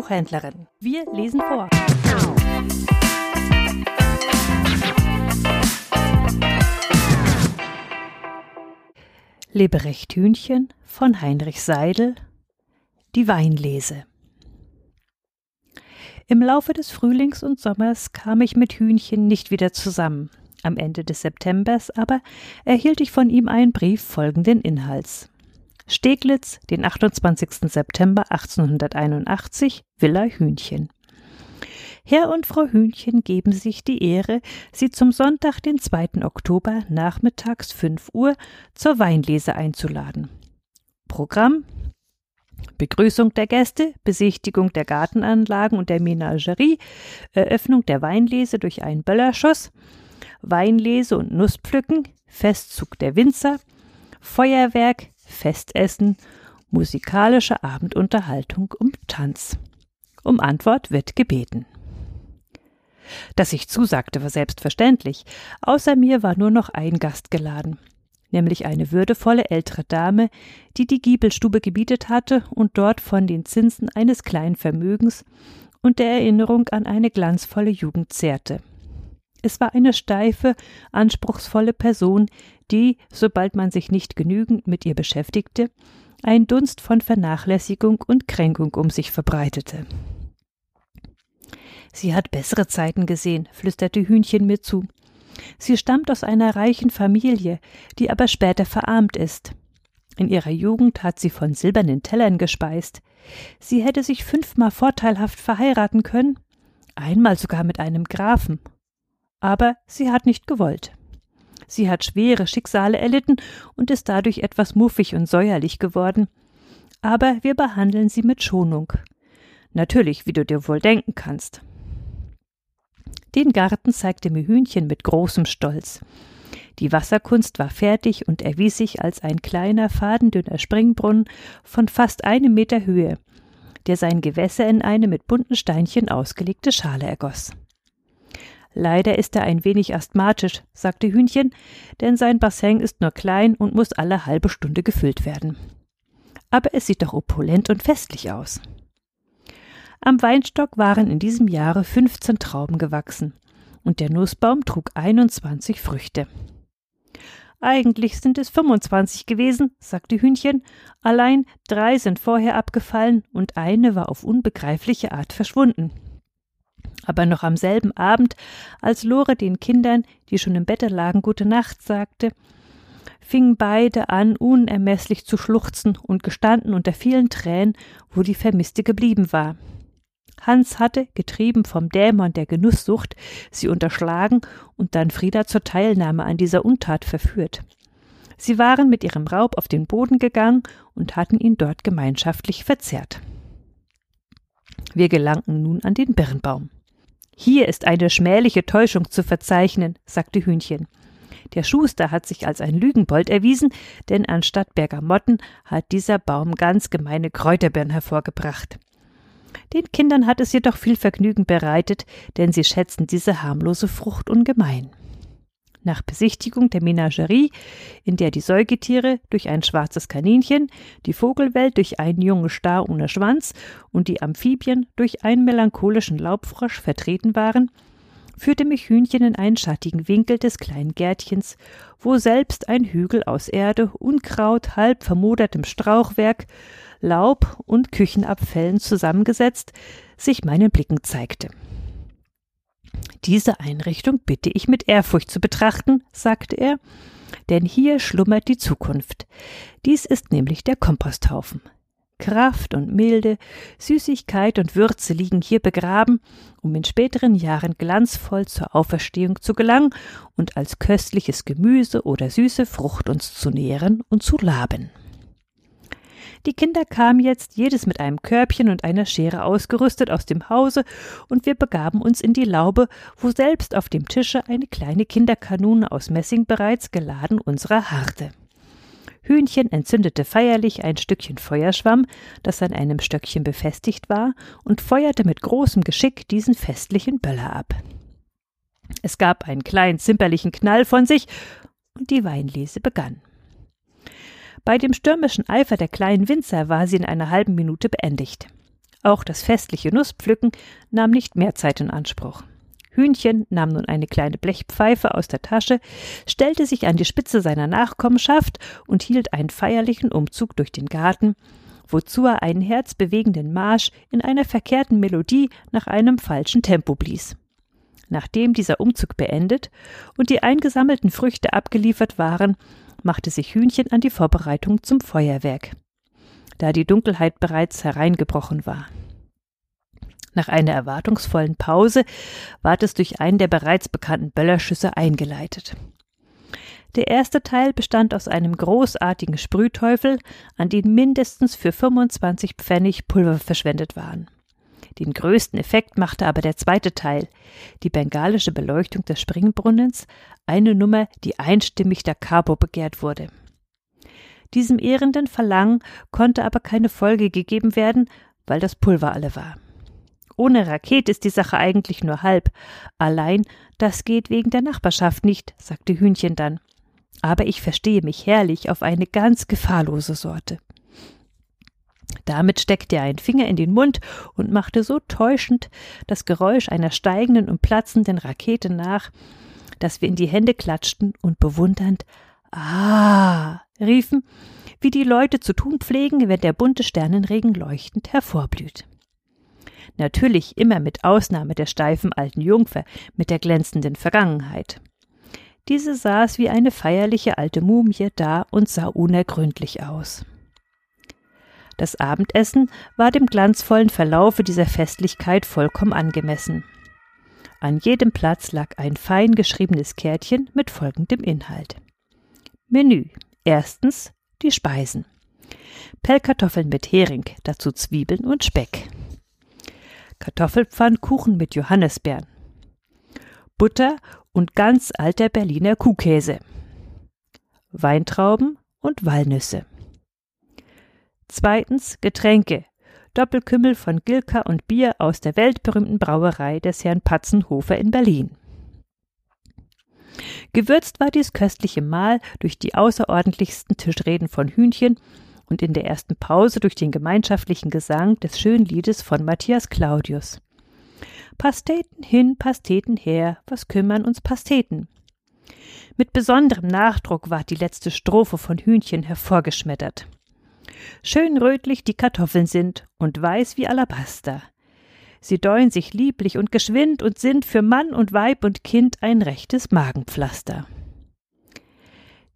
Buchhändlerin. Wir lesen vor. Leberecht Hühnchen von Heinrich Seidel Die Weinlese Im Laufe des Frühlings und Sommers kam ich mit Hühnchen nicht wieder zusammen. Am Ende des Septembers aber erhielt ich von ihm einen Brief folgenden Inhalts. Steglitz, den 28. September 1881, Villa Hühnchen. Herr und Frau Hühnchen geben sich die Ehre, Sie zum Sonntag, den 2. Oktober, nachmittags 5 Uhr zur Weinlese einzuladen. Programm Begrüßung der Gäste, Besichtigung der Gartenanlagen und der Menagerie, Eröffnung der Weinlese durch einen Böllerschuss, Weinlese und Nusspflücken, Festzug der Winzer, Feuerwerk, Festessen, musikalische Abendunterhaltung und Tanz. Um Antwort wird gebeten. Dass ich zusagte, war selbstverständlich. Außer mir war nur noch ein Gast geladen, nämlich eine würdevolle ältere Dame, die die Giebelstube gebietet hatte und dort von den Zinsen eines kleinen Vermögens und der Erinnerung an eine glanzvolle Jugend zehrte. Es war eine steife, anspruchsvolle Person, die, sobald man sich nicht genügend mit ihr beschäftigte, einen Dunst von Vernachlässigung und Kränkung um sich verbreitete. Sie hat bessere Zeiten gesehen, flüsterte Hühnchen mir zu. Sie stammt aus einer reichen Familie, die aber später verarmt ist. In ihrer Jugend hat sie von silbernen Tellern gespeist. Sie hätte sich fünfmal vorteilhaft verheiraten können, einmal sogar mit einem Grafen. Aber sie hat nicht gewollt. Sie hat schwere Schicksale erlitten und ist dadurch etwas muffig und säuerlich geworden. Aber wir behandeln sie mit Schonung. Natürlich, wie du dir wohl denken kannst. Den Garten zeigte mir Hühnchen mit großem Stolz. Die Wasserkunst war fertig und erwies sich als ein kleiner, fadendünner Springbrunnen von fast einem Meter Höhe, der sein Gewässer in eine mit bunten Steinchen ausgelegte Schale ergoss. Leider ist er ein wenig asthmatisch, sagte Hühnchen, denn sein Bassin ist nur klein und muss alle halbe Stunde gefüllt werden. Aber es sieht doch opulent und festlich aus. Am Weinstock waren in diesem Jahre 15 Trauben gewachsen und der Nussbaum trug 21 Früchte. Eigentlich sind es 25 gewesen, sagte Hühnchen, allein drei sind vorher abgefallen und eine war auf unbegreifliche Art verschwunden. Aber noch am selben Abend, als Lore den Kindern, die schon im Bette lagen, gute Nacht sagte, fingen beide an, unermeßlich zu schluchzen und gestanden unter vielen Tränen, wo die Vermisste geblieben war. Hans hatte, getrieben vom Dämon der Genusssucht, sie unterschlagen und dann Frieda zur Teilnahme an dieser Untat verführt. Sie waren mit ihrem Raub auf den Boden gegangen und hatten ihn dort gemeinschaftlich verzehrt. Wir gelangten nun an den Birnbaum. Hier ist eine schmähliche Täuschung zu verzeichnen, sagte Hühnchen. Der Schuster hat sich als ein Lügenbold erwiesen, denn anstatt Bergamotten hat dieser Baum ganz gemeine Kräuterbeeren hervorgebracht. Den Kindern hat es jedoch viel Vergnügen bereitet, denn sie schätzen diese harmlose Frucht ungemein. Nach Besichtigung der Menagerie, in der die Säugetiere durch ein schwarzes Kaninchen, die Vogelwelt durch einen jungen Star ohne Schwanz und die Amphibien durch einen melancholischen Laubfrosch vertreten waren, führte mich Hühnchen in einen schattigen Winkel des kleinen Gärtchens, wo selbst ein Hügel aus Erde, Unkraut, halb vermodertem Strauchwerk, Laub und Küchenabfällen zusammengesetzt sich meinen Blicken zeigte. Diese Einrichtung bitte ich mit Ehrfurcht zu betrachten, sagte er, denn hier schlummert die Zukunft. Dies ist nämlich der Komposthaufen. Kraft und Milde, Süßigkeit und Würze liegen hier begraben, um in späteren Jahren glanzvoll zur Auferstehung zu gelangen und als köstliches Gemüse oder süße Frucht uns zu nähren und zu laben. Die Kinder kamen jetzt, jedes mit einem Körbchen und einer Schere ausgerüstet, aus dem Hause, und wir begaben uns in die Laube, wo selbst auf dem Tische eine kleine Kinderkanone aus Messing bereits geladen unserer harrte. Hühnchen entzündete feierlich ein Stückchen Feuerschwamm, das an einem Stöckchen befestigt war, und feuerte mit großem Geschick diesen festlichen Böller ab. Es gab einen kleinen zimperlichen Knall von sich, und die Weinlese begann. Bei dem stürmischen Eifer der kleinen Winzer war sie in einer halben Minute beendigt. Auch das festliche Nusspflücken nahm nicht mehr Zeit in Anspruch. Hühnchen nahm nun eine kleine Blechpfeife aus der Tasche, stellte sich an die Spitze seiner Nachkommenschaft und hielt einen feierlichen Umzug durch den Garten, wozu er einen herzbewegenden Marsch in einer verkehrten Melodie nach einem falschen Tempo blies. Nachdem dieser Umzug beendet und die eingesammelten Früchte abgeliefert waren, machte sich Hühnchen an die Vorbereitung zum Feuerwerk, da die Dunkelheit bereits hereingebrochen war. Nach einer erwartungsvollen Pause ward es durch einen der bereits bekannten Böllerschüsse eingeleitet. Der erste Teil bestand aus einem großartigen Sprühteufel, an den mindestens für 25 Pfennig Pulver verschwendet waren. Den größten Effekt machte aber der zweite Teil, die bengalische Beleuchtung des Springbrunnens, eine Nummer, die einstimmig da Cabo begehrt wurde. Diesem ehrenden Verlangen konnte aber keine Folge gegeben werden, weil das Pulver alle war. Ohne Rakete ist die Sache eigentlich nur halb. Allein das geht wegen der Nachbarschaft nicht, sagte Hühnchen dann aber ich verstehe mich herrlich auf eine ganz gefahrlose Sorte. Damit steckte er einen Finger in den Mund und machte so täuschend das Geräusch einer steigenden und platzenden Rakete nach, dass wir in die Hände klatschten und bewundernd Ah riefen, wie die Leute zu tun pflegen, wenn der bunte Sternenregen leuchtend hervorblüht. Natürlich immer mit Ausnahme der steifen alten Jungfer mit der glänzenden Vergangenheit. Diese saß wie eine feierliche alte Mumie da und sah unergründlich aus. Das Abendessen war dem glanzvollen Verlaufe dieser Festlichkeit vollkommen angemessen. An jedem Platz lag ein fein geschriebenes Kärtchen mit folgendem Inhalt. Menü. Erstens die Speisen. Pellkartoffeln mit Hering, dazu Zwiebeln und Speck. Kartoffelpfannkuchen mit Johannisbeeren. Butter und ganz alter Berliner Kuhkäse, Weintrauben und Walnüsse. Zweitens Getränke, Doppelkümmel von Gilka und Bier aus der weltberühmten Brauerei des Herrn Patzenhofer in Berlin. Gewürzt war dies köstliche Mahl durch die außerordentlichsten Tischreden von Hühnchen und in der ersten Pause durch den gemeinschaftlichen Gesang des schönen Liedes von Matthias Claudius. Pasteten hin, Pasteten her, was kümmern uns Pasteten? Mit besonderem Nachdruck ward die letzte Strophe von Hühnchen hervorgeschmettert. Schön rötlich die Kartoffeln sind und weiß wie Alabaster. Sie däuen sich lieblich und geschwind und sind für Mann und Weib und Kind ein rechtes Magenpflaster.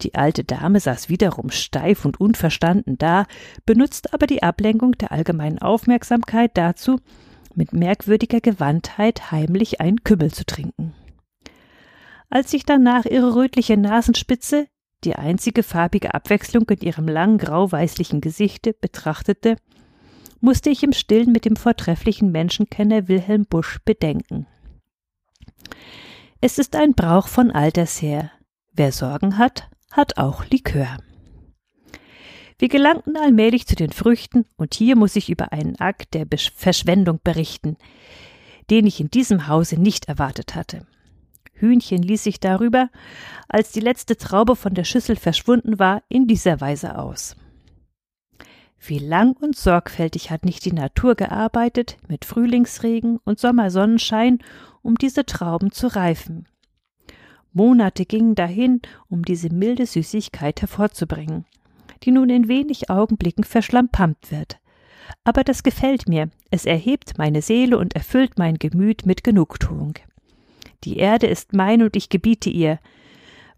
Die alte Dame saß wiederum steif und unverstanden da, benutzte aber die Ablenkung der allgemeinen Aufmerksamkeit dazu, mit merkwürdiger Gewandtheit heimlich einen Kümmel zu trinken. Als ich danach ihre rötliche Nasenspitze, die einzige farbige Abwechslung in ihrem lang grau-weißlichen Gesichte, betrachtete, musste ich im Stillen mit dem vortrefflichen Menschenkenner Wilhelm Busch bedenken. Es ist ein Brauch von alters her. Wer Sorgen hat, hat auch Likör. Wir gelangten allmählich zu den Früchten, und hier muss ich über einen Akt der Verschwendung berichten, den ich in diesem Hause nicht erwartet hatte. Hühnchen ließ sich darüber, als die letzte Traube von der Schüssel verschwunden war, in dieser Weise aus. Wie lang und sorgfältig hat nicht die Natur gearbeitet, mit Frühlingsregen und Sommersonnenschein, um diese Trauben zu reifen. Monate gingen dahin, um diese milde Süßigkeit hervorzubringen die nun in wenig Augenblicken verschlampammt wird. Aber das gefällt mir, es erhebt meine Seele und erfüllt mein Gemüt mit Genugtuung. Die Erde ist mein und ich gebiete ihr.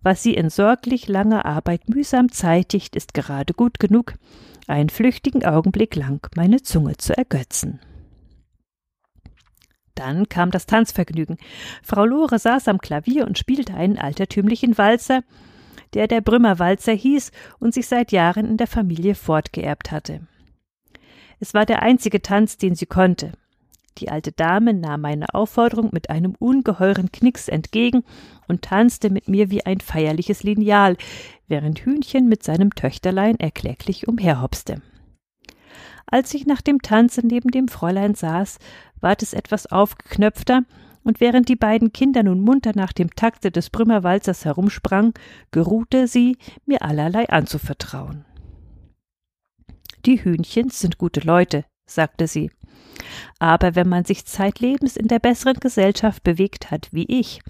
Was sie in sorglich langer Arbeit mühsam zeitigt, ist gerade gut genug, einen flüchtigen Augenblick lang meine Zunge zu ergötzen. Dann kam das Tanzvergnügen. Frau Lore saß am Klavier und spielte einen altertümlichen Walzer, der der Brümmerwalzer hieß und sich seit Jahren in der Familie fortgeerbt hatte. Es war der einzige Tanz, den sie konnte. Die alte Dame nahm meine Aufforderung mit einem ungeheuren Knicks entgegen und tanzte mit mir wie ein feierliches Lineal, während Hühnchen mit seinem Töchterlein erkläglich umherhopste. Als ich nach dem Tanze neben dem Fräulein saß, ward es etwas aufgeknöpfter und während die beiden Kinder nun munter nach dem Takte des Brümmerwalzers herumsprang, geruhte sie, mir allerlei anzuvertrauen. Die Hühnchens sind gute Leute, sagte sie. Aber wenn man sich zeitlebens in der besseren Gesellschaft bewegt hat wie ich,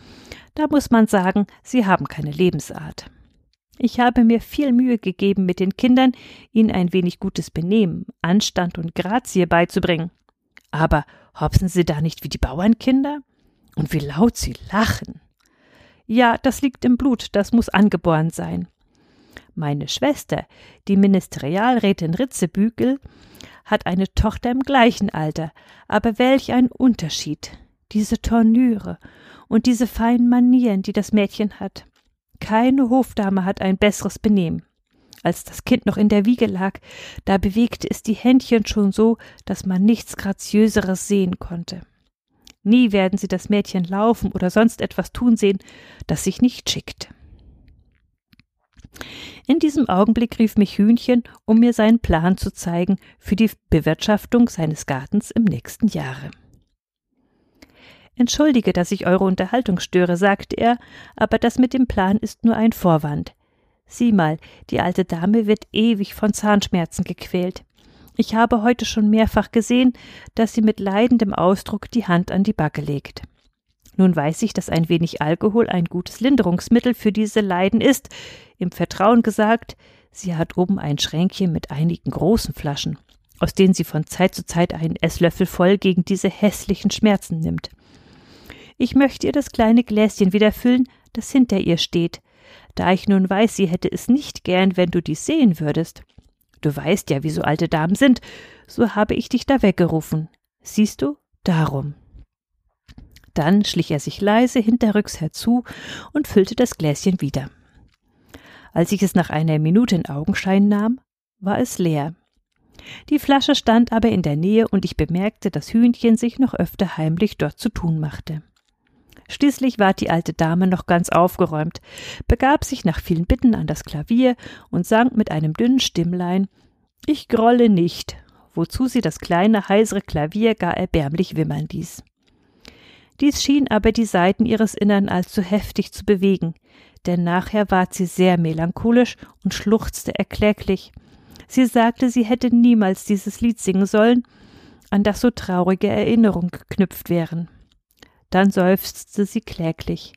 da muss man sagen, sie haben keine Lebensart. Ich habe mir viel Mühe gegeben, mit den Kindern ihnen ein wenig gutes Benehmen, Anstand und Grazie beizubringen. Aber hopsen sie da nicht wie die Bauernkinder? Und wie laut sie lachen. Ja, das liegt im Blut, das muss angeboren sein. Meine Schwester, die Ministerialrätin Ritzebügel, hat eine Tochter im gleichen Alter, aber welch ein Unterschied. Diese Tornüre und diese feinen Manieren, die das Mädchen hat. Keine Hofdame hat ein besseres Benehmen. Als das Kind noch in der Wiege lag, da bewegte es die Händchen schon so, dass man nichts Graziöseres sehen konnte. Nie werden Sie das Mädchen laufen oder sonst etwas tun sehen, das sich nicht schickt. In diesem Augenblick rief mich Hühnchen, um mir seinen Plan zu zeigen für die Bewirtschaftung seines Gartens im nächsten Jahre. Entschuldige, dass ich eure Unterhaltung störe, sagte er, aber das mit dem Plan ist nur ein Vorwand. Sieh mal, die alte Dame wird ewig von Zahnschmerzen gequält. Ich habe heute schon mehrfach gesehen, dass sie mit leidendem Ausdruck die Hand an die Backe legt. Nun weiß ich, dass ein wenig Alkohol ein gutes Linderungsmittel für diese Leiden ist, im Vertrauen gesagt, sie hat oben ein Schränkchen mit einigen großen Flaschen, aus denen sie von Zeit zu Zeit einen Esslöffel voll gegen diese hässlichen Schmerzen nimmt. Ich möchte ihr das kleine Gläschen wieder füllen, das hinter ihr steht, da ich nun weiß, sie hätte es nicht gern, wenn du dies sehen würdest. Du weißt ja, wie so alte Damen sind, so habe ich dich da weggerufen. Siehst du, darum. Dann schlich er sich leise hinterrücks herzu und füllte das Gläschen wieder. Als ich es nach einer Minute in Augenschein nahm, war es leer. Die Flasche stand aber in der Nähe und ich bemerkte, dass Hühnchen sich noch öfter heimlich dort zu tun machte. Schließlich war die alte Dame noch ganz aufgeräumt, begab sich nach vielen Bitten an das Klavier und sang mit einem dünnen Stimmlein Ich grolle nicht, wozu sie das kleine heisere Klavier gar erbärmlich wimmern ließ. Dies schien aber die Saiten ihres Innern allzu heftig zu bewegen, denn nachher ward sie sehr melancholisch und schluchzte erkläglich. Sie sagte, sie hätte niemals dieses Lied singen sollen, an das so traurige Erinnerungen geknüpft wären. Dann seufzte sie kläglich.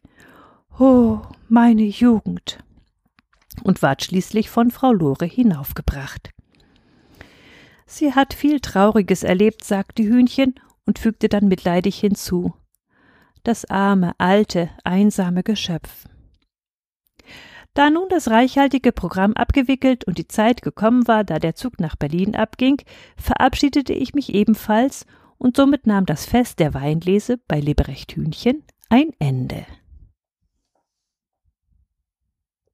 Oh, meine Jugend! und ward schließlich von Frau Lore hinaufgebracht. Sie hat viel Trauriges erlebt, sagte Hühnchen und fügte dann mitleidig hinzu. Das arme, alte, einsame Geschöpf. Da nun das reichhaltige Programm abgewickelt und die Zeit gekommen war, da der Zug nach Berlin abging, verabschiedete ich mich ebenfalls und somit nahm das Fest der Weinlese bei Leberecht Hühnchen ein Ende.